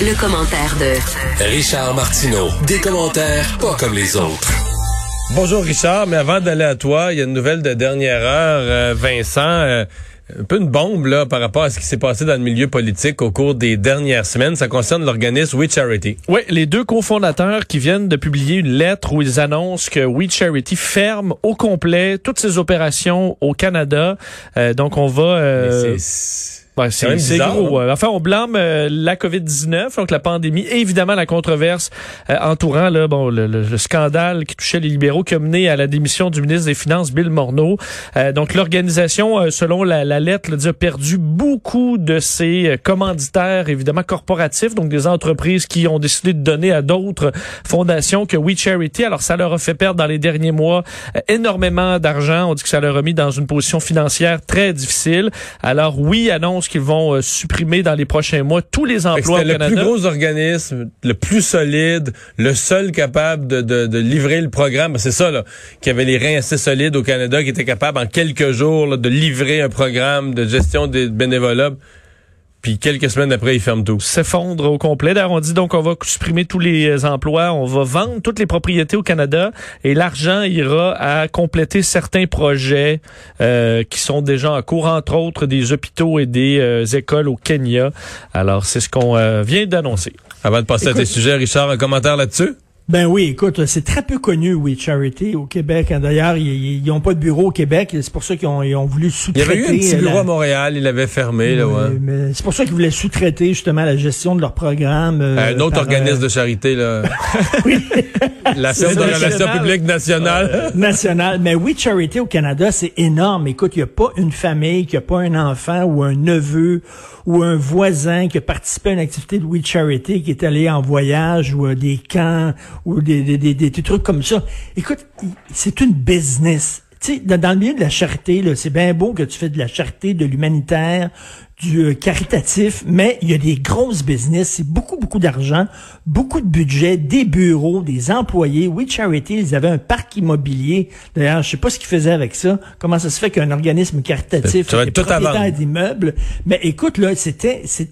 Le, commentaire de Richard Martineau. Des commentaires pas comme les autres. Bonjour Richard, mais avant d'aller à toi, il y a une nouvelle de dernière heure. Euh, Vincent, euh, un peu une bombe là par rapport à ce qui s'est passé dans le milieu politique au cours des dernières semaines. Ça concerne l'organisme We Charity. Oui, les deux cofondateurs qui viennent de publier une lettre où ils annoncent que We Charity ferme au complet toutes ses opérations au Canada. Euh, donc on va... Ben, c'est gros. Enfin, on blâme euh, la COVID-19, donc la pandémie, et évidemment la controverse euh, entourant là, bon, le, scandale qui touchait les libéraux qui a mené à la démission du ministre des Finances, Bill Morneau. Euh, donc l'organisation, selon la, la lettre, a perdu beaucoup de ses commanditaires, évidemment corporatifs, donc des entreprises qui ont décidé de donner à d'autres fondations que We Charity. Alors ça leur a fait perdre dans les derniers mois énormément d'argent. On dit que ça leur a mis dans une position financière très difficile. Alors oui, annonce qu'ils vont euh, supprimer dans les prochains mois tous les emplois au Canada. le plus gros organisme, le plus solide, le seul capable de, de, de livrer le programme. C'est ça, là, qui avait les reins assez solides au Canada, qui était capable en quelques jours de livrer un programme de gestion des bénévolats. Puis quelques semaines après, ils ferment tout. S'effondre au complet. D'ailleurs, on dit donc on va supprimer tous les emplois, on va vendre toutes les propriétés au Canada et l'argent ira à compléter certains projets euh, qui sont déjà en cours, entre autres des hôpitaux et des euh, écoles au Kenya. Alors, c'est ce qu'on euh, vient d'annoncer. Avant de passer à tes sujets, Richard, un commentaire là-dessus? Ben oui, écoute, c'est très peu connu, We Charity, au Québec. D'ailleurs, ils n'ont pas de bureau au Québec. C'est pour ça qu'ils ont, ils ont voulu sous-traiter. Il y avait eu un petit bureau à Montréal, ils l'avaient fermé. là, ouais. mais c'est pour ça qu'ils voulaient sous-traiter justement la gestion de leur programme. Euh, un autre organisme de charité, là. oui. La Firme de relations publiques nationale. nationale. Mais We Charity au Canada, c'est énorme. Écoute, il n'y a pas une famille, qui a pas un enfant ou un neveu ou un voisin qui a participé à une activité de We Charity, qui est allé en voyage ou à des camps ou des, des, des, des trucs comme ça. Écoute, c'est une business. Tu sais, dans le milieu de la charité, c'est bien beau que tu fais de la charité, de l'humanitaire, du euh, caritatif, mais il y a des grosses business, c'est beaucoup, beaucoup d'argent, beaucoup de budget, des bureaux, des employés. We Charity, ils avaient un parc immobilier. D'ailleurs, je sais pas ce qu'ils faisaient avec ça. Comment ça se fait qu'un organisme caritatif est propriétaire d'immeubles? Mais écoute, là, c'était, c'est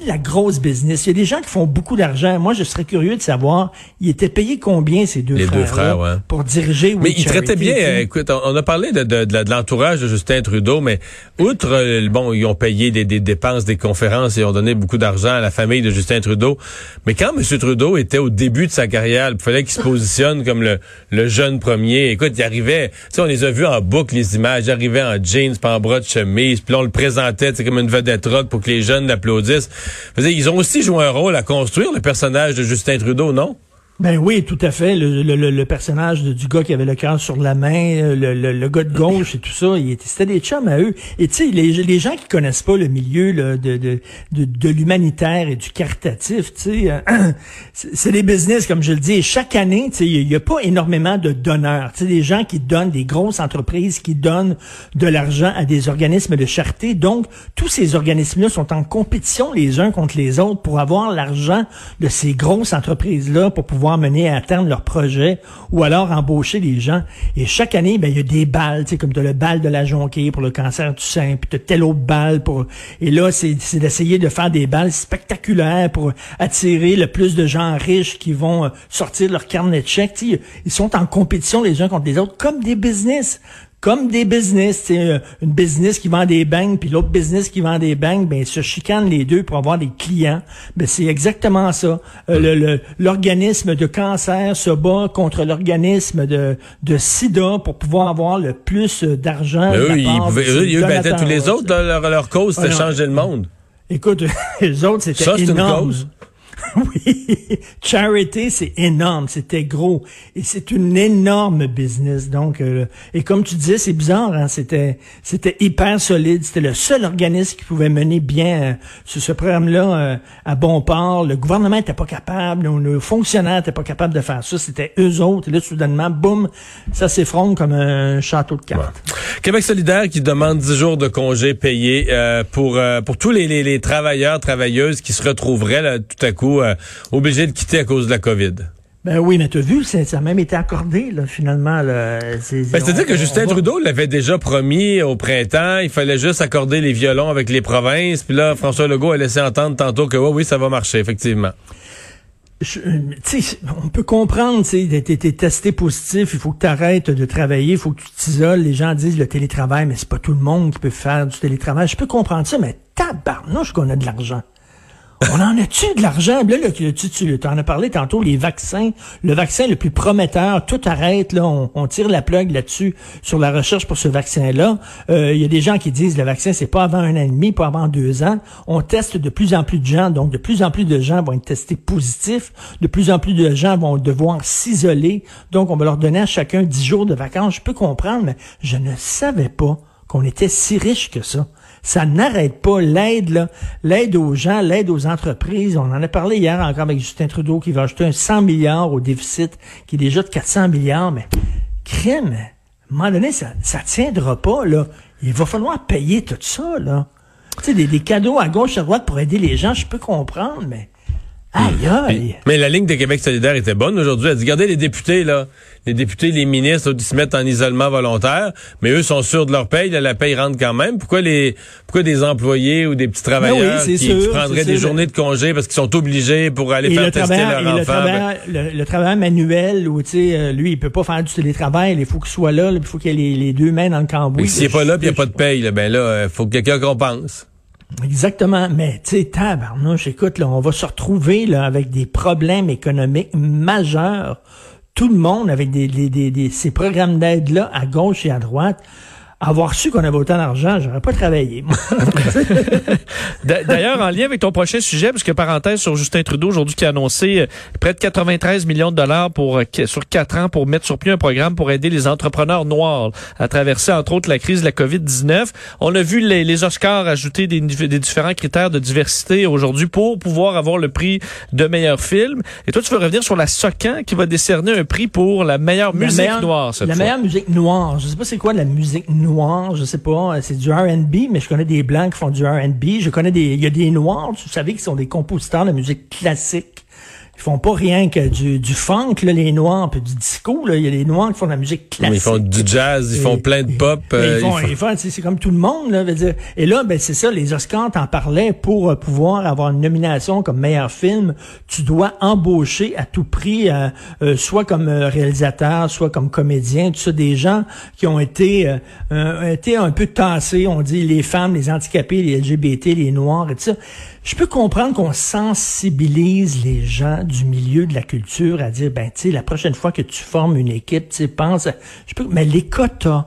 de la grosse business. Il y a des gens qui font beaucoup d'argent. Moi, je serais curieux de savoir, ils étaient payés combien ces deux Les frères, deux frères ouais. pour diriger. Mais ils traitaient bien. Euh, écoute, on a parlé de, de, de, l'entourage de Justin Trudeau, mais outre euh, bon, ils ont payé des, des, dépenses, des conférences, et ont donné beaucoup d'argent à la famille de Justin Trudeau. Mais quand M. Trudeau était au début de sa carrière, il fallait qu'il se positionne comme le, le jeune premier. Écoute, il arrivait, tu sais, on les a vus en boucle les images. Il arrivait en jeans, pas en bras de chemise, puis on le présentait, c'est comme une vedette rock pour que les jeunes l'applaudissent. Ils ont aussi joué un rôle à construire le personnage de Justin Trudeau, non? Ben oui, tout à fait. Le, le, le personnage du gars qui avait le cœur sur la main, euh, le, le, gars de gauche et tout ça, c'était des chums à eux. Et tu sais, les, les gens qui connaissent pas le milieu là, de, de, de, de l'humanitaire et du caritatif, tu sais, euh, c'est des business, comme je le dis. Chaque année, tu sais, il y, a pas énormément de donneurs. Tu sais, des gens qui donnent, des grosses entreprises qui donnent de l'argent à des organismes de charité. Donc, tous ces organismes-là sont en compétition les uns contre les autres pour avoir l'argent de ces grosses entreprises-là pour pouvoir mener à terme leur projet ou alors embaucher des gens. Et chaque année, ben, il y a des balles, comme le bal de la jonquille pour le cancer du sein, puis as telle autre balle pour... Et là, c'est d'essayer de faire des balles spectaculaires pour attirer le plus de gens riches qui vont euh, sortir leur carnet de chèques. Ils sont en compétition les uns contre les autres, comme des business comme des business, c'est euh, une business qui vend des bangs puis l'autre business qui vend des bangs, ben se chicanent les deux pour avoir des clients. Ben c'est exactement ça. Euh, l'organisme de cancer se bat contre l'organisme de, de sida pour pouvoir avoir le plus d'argent. Eux, ils, pouvaient, eux, ils battaient tous les autres. Leur, leur cause, c'était ah changer le monde. Écoute, les autres, c'était énorme. Ça, c'est une cause. oui, charity, c'est énorme, c'était gros et c'est une énorme business. Donc, euh, et comme tu disais, c'est bizarre, hein, c'était c'était hyper solide. C'était le seul organisme qui pouvait mener bien euh, ce, programme-là euh, à bon port. Le gouvernement était pas capable, le, fonctionnaire était pas capable de faire ça. C'était eux autres. Et là, soudainement, boum, ça s'effronte comme un château de cartes. Québec solidaire qui demande 10 jours de congés payés pour pour tous les, les, les, travailleurs travailleuses qui se retrouveraient là, tout à coup euh, obligé de quitter à cause de la COVID. Ben oui, mais tu as vu, ça a même été accordé, là, finalement. Ben, C'est-à-dire que Justin Trudeau l'avait déjà promis au printemps, il fallait juste accorder les violons avec les provinces, puis là, François Legault a laissé entendre tantôt que oui, oui, ça va marcher, effectivement. on peut comprendre, tu sais, t'es testé positif, il faut que tu arrêtes de travailler, il faut que tu t'isoles. Les gens disent le télétravail, mais c'est pas tout le monde qui peut faire du télétravail. Je peux comprendre ça, mais tabarnouche qu'on a de l'argent. On en a-tu de l'argent? Là, tu, tu en as parlé tantôt, les vaccins. Le vaccin le plus prometteur, tout arrête, là, on, tire la plug là-dessus sur la recherche pour ce vaccin-là. Il euh, y a des gens qui disent le vaccin, c'est pas avant un an et demi, pas avant deux ans. On teste de plus en plus de gens, donc de plus en plus de gens vont être testés positifs. De plus en plus de gens vont devoir s'isoler. Donc, on va leur donner à chacun dix jours de vacances. Je peux comprendre, mais je ne savais pas qu'on était si riche que ça. Ça n'arrête pas l'aide, là, l'aide aux gens, l'aide aux entreprises. On en a parlé hier encore avec Justin Trudeau qui va ajouter un 100 milliards au déficit, qui est déjà de 400 milliards. Mais crème, à un moment donné, ça, ça tiendra pas, là. Il va falloir payer tout ça, là. Tu sais, des, des cadeaux à gauche, à droite pour aider les gens, je peux comprendre, mais Aïe, aïe. Mais la ligne de Québec solidaire était bonne aujourd'hui. Elle dit, regardez les députés, là. Les députés, les ministres, ils se mettent en isolement volontaire, mais eux sont sûrs de leur paye, la paye rentre quand même. Pourquoi les, pourquoi des employés ou des petits ben travailleurs qui, prendraient des journées de congé parce qu'ils sont obligés pour aller faire tester leur enfant? Le travail, le, travail manuel, où, tu sais, euh, lui, il peut pas faire du télétravail, il faut qu'il soit là, il faut qu'il ait les, deux mains dans le cambouis. S'il n'est pas là, puis il n'y a pas de paye, ben là, il euh, faut que quelqu'un compense. Exactement. Mais, tu sais, tabarnouche, écoute, là, on va se retrouver là, avec des problèmes économiques majeurs. Tout le monde avec des, des, des ces programmes d'aide-là à gauche et à droite avoir su qu'on avait autant d'argent, j'aurais pas travaillé. D'ailleurs, en lien avec ton prochain sujet, parce que parenthèse sur Justin Trudeau aujourd'hui qui a annoncé euh, près de 93 millions de dollars pour euh, sur quatre ans pour mettre sur pied un programme pour aider les entrepreneurs noirs à traverser entre autres la crise de la COVID-19. On a vu les, les Oscars ajouter des, des, différents critères de diversité aujourd'hui pour pouvoir avoir le prix de meilleur film. Et toi, tu veux revenir sur la SOCAN qui va décerner un prix pour la meilleure musique noire cette La meilleure musique noire. Je sais pas c'est quoi la musique noire je sais pas, c'est du R&B, mais je connais des blancs qui font du R&B, je connais des, il y a des noirs, vous savez, qui sont des compositeurs de musique classique ils font pas rien que du, du funk, là, les noirs, puis du disco. Là. Il y a les noirs qui font de la musique classique. ils font du jazz, ils font plein de pop. Euh, ils font, c'est comme tout le monde. Là, veut dire. Et là, ben c'est ça, les Oscars t'en parlaient pour euh, pouvoir avoir une nomination comme meilleur film. Tu dois embaucher à tout prix, euh, soit comme réalisateur, soit comme comédien, tout ça, des gens qui ont été, été un peu tassés. On dit les femmes, les handicapés, les LGBT, les noirs et tout ça. Je peux comprendre qu'on sensibilise les gens du milieu de la culture à dire, ben, tu sais, la prochaine fois que tu formes une équipe, tu pense, je peux, mais les quotas,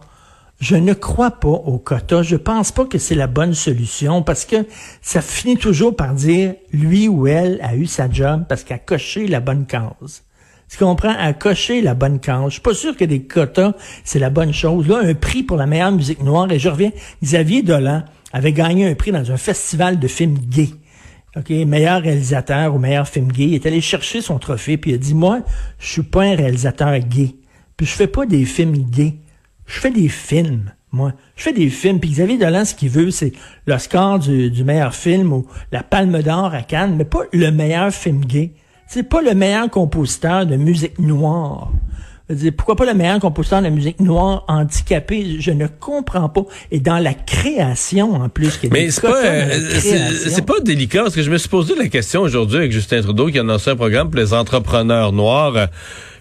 je ne crois pas aux quotas. Je pense pas que c'est la bonne solution parce que ça finit toujours par dire lui ou elle a eu sa job parce qu'elle a coché la bonne case. Tu comprends? À cocher la bonne case. Je suis pas sûr que des quotas, c'est la bonne chose. Là, un prix pour la meilleure musique noire, et je reviens, Xavier Dolan avait gagné un prix dans un festival de films gays. OK, meilleur réalisateur ou meilleur film gay, il est allé chercher son trophée puis il a dit moi, je suis pas un réalisateur gay. Puis je fais pas des films gays. Je fais des films, moi. Je fais des films. Puis Xavier Dolan, ce qu'il veut, c'est l'Oscar du, du meilleur film ou la Palme d'Or à Cannes, mais pas le meilleur film gay. C'est pas le meilleur compositeur de musique noire pourquoi pas le meilleur compositeur de la musique noire handicapé? Je ne comprends pas. Et dans la création, en plus. Mais c'est pas, euh, c'est pas délicat, parce que je me suis posé la question aujourd'hui avec Justin Trudeau qui a annoncé un programme pour les entrepreneurs noirs.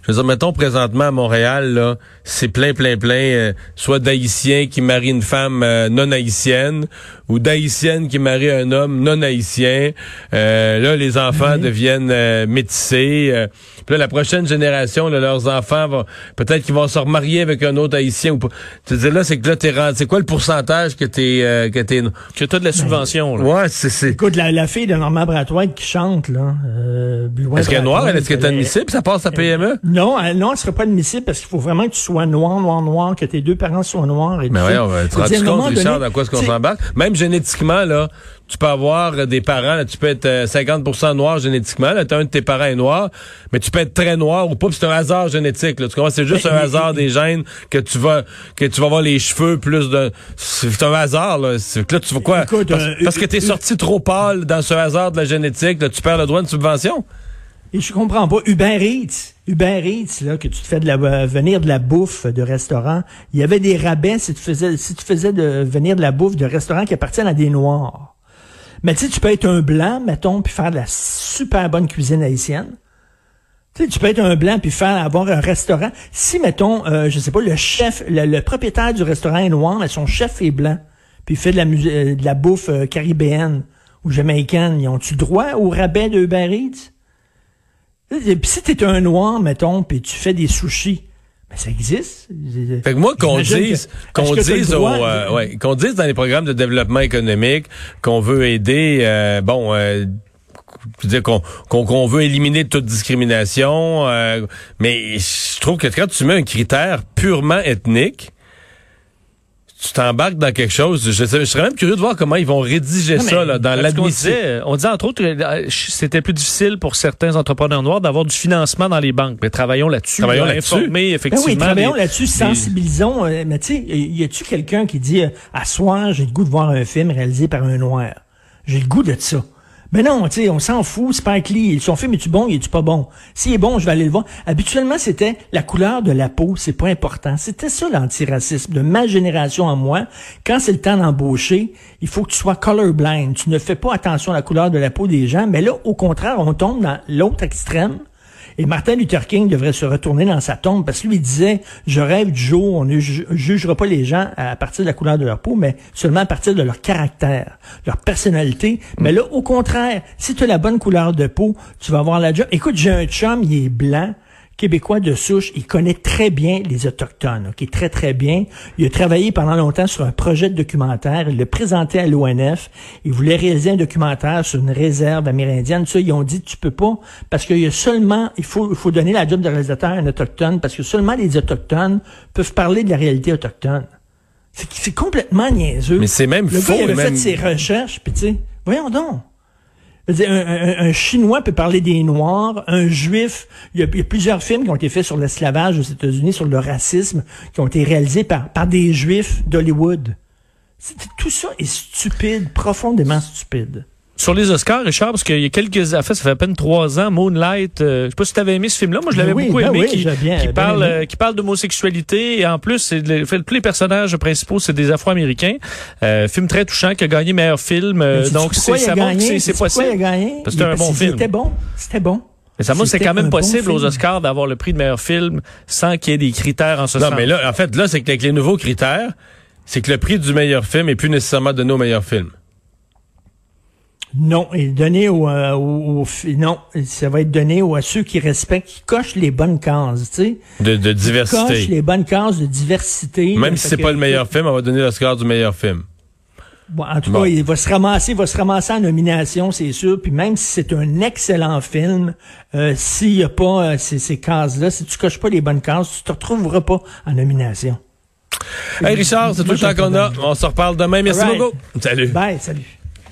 Je veux dire, mettons présentement à Montréal, là, c'est plein, plein, plein, euh, soit d'haïtiens qui marient une femme euh, non haïtienne ou d'haïtiennes qui marient un homme non haïtien. Euh, là, les enfants deviennent métissés. puis là, la prochaine génération, leurs enfants vont peut-être qu'ils vont se remarier avec un autre haïtien. Ou tu dis là, c'est que là, t'es c'est quoi le pourcentage que t'es que t'es que t'as de la subvention. Là. Ouais, c'est c'est. Écoute, la, la fille de Normand Bratoit qui chante là. est-ce qu'elle est noire Est-ce qu'elle est admissible? Ça passe à PME non, elle, non, elle serait pas admissible parce qu'il faut vraiment que tu sois noir, noir, noir, que tes deux parents soient noirs. Et Mais oui, on va te rendre compte, Richard, dans quoi est-ce qu'on s'embarque? Même génétiquement, là, tu peux avoir des parents, là, tu peux être 50% euh, noir génétiquement, là, as un de tes parents est noir, mais tu peux être très noir ou pas, c'est un hasard génétique, là. Tu comprends? C'est juste un hasard des gènes que tu vas, que tu vas avoir les cheveux plus de, c'est un hasard, là. là, tu vas quoi? parce, euh, que t'es sorti trop pâle dans ce hasard de la génétique, là, tu perds le droit de subvention? Et je comprends pas. Uber Eats, là, que tu te fais de la, euh, venir de la bouffe de restaurant, il y avait des rabais si tu faisais, si tu faisais de, venir de la bouffe de restaurants qui appartiennent à des Noirs. Mais tu sais, tu peux être un blanc, mettons, puis faire de la super bonne cuisine haïtienne. Tu sais, tu peux être un blanc puis faire avoir un restaurant. Si, mettons, euh, je sais pas, le chef, le, propriétaire du restaurant est noir, mais son chef est blanc, puis fait de la, euh, bouffe caribéenne ou jamaïcaine, ils ont-tu droit au rabais de Uber? Puis si t'es un noir, mettons, puis tu fais des sushis, ben ça existe. Fait que moi, qu'on dise, qu'on dise euh, ouais, qu'on dise dans les programmes de développement économique qu'on veut aider, euh, bon, euh, dire qu'on qu'on veut éliminer toute discrimination, euh, mais je trouve que quand tu mets un critère purement ethnique, tu t'embarques dans quelque chose. Je, serais même curieux de voir comment ils vont rédiger ça là, dans l'admission. On disait entre autres que euh, c'était plus difficile pour certains entrepreneurs noirs d'avoir du financement dans les banques. Mais travaillons là-dessus. Travaillons là-dessus. Informer effectivement. Ben oui, travaillons là-dessus, sensibilisons. Euh, mais tu sais, y a-tu quelqu'un qui dit à soir j'ai le goût de voir un film réalisé par un noir? J'ai le goût de ça. Mais non, tu sais, on s'en fout, Spike Lee, son film est-tu bon, il est-tu pas bon? S'il est bon, je vais aller le voir. Habituellement, c'était la couleur de la peau, c'est pas important. C'était ça l'antiracisme de ma génération en moi. Quand c'est le temps d'embaucher, il faut que tu sois colorblind. Tu ne fais pas attention à la couleur de la peau des gens, mais là, au contraire, on tombe dans l'autre extrême et Martin Luther King devrait se retourner dans sa tombe parce que lui disait, je rêve du jour, on ne jugera pas les gens à partir de la couleur de leur peau, mais seulement à partir de leur caractère, leur personnalité. Mais là, au contraire, si tu as la bonne couleur de peau, tu vas avoir la job. Écoute, j'ai un chum, il est blanc, québécois de souche, il connaît très bien les Autochtones, ok, très très bien. Il a travaillé pendant longtemps sur un projet de documentaire, il l'a présenté à l'ONF, il voulait réaliser un documentaire sur une réserve amérindienne. Ça, ils ont dit, tu peux pas, parce qu'il y a seulement, il faut, il faut donner la job de réalisateur à un Autochtone, parce que seulement les Autochtones peuvent parler de la réalité autochtone. C'est complètement niaiseux. Mais c'est même le faux. il avait fait ses recherches, puis tu sais, voyons donc un, Chinois peut parler des Noirs, un Juif. Il y, a, plusieurs films qui ont été faits sur l'esclavage aux États-Unis, sur le racisme, qui ont été réalisés par, des Juifs d'Hollywood. Tout ça est stupide, profondément stupide. Sur les Oscars, Richard, parce qu'il y a quelques affaires, ça fait à peine trois ans, Moonlight, euh, je sais pas si tu avais aimé ce film-là, moi je l'avais beaucoup ben aimé, qui, parle, euh, qui parle d'homosexualité, et en plus, c'est tous les personnages principaux, c'est des Afro-Américains. Euh, film très touchant, qui a gagné meilleur film, euh, donc c'est ça montre que c'est possible. Il a gagné? C'était un bon film. C'était bon, c'était bon. Mais ça montre c'est quand même possible aux Oscars d'avoir le prix de meilleur film sans qu'il y ait des critères en ce sens. Non, mais là, en fait, là, c'est que avec les nouveaux critères, c'est que le prix du meilleur film est plus nécessairement donné au meilleur film. Non, il est donné au, euh, non, ça va être donné à ceux qui respectent, qui cochent les bonnes cases, tu sais. De, de diversité. Qui cochent les bonnes cases de diversité. Même si c'est pas le meilleur film, on va donner l'Oscar du meilleur film. Bon, en tout cas, il va se ramasser, il va se ramasser en nomination, c'est sûr. Puis même si c'est un excellent film, euh, s'il n'y a pas euh, ces, ces cases-là, si tu coches pas les bonnes cases, tu te retrouveras pas en nomination. Hey Richard, c'est tout le temps qu'on a. On se reparle demain. Merci beaucoup. Salut. Bye, salut.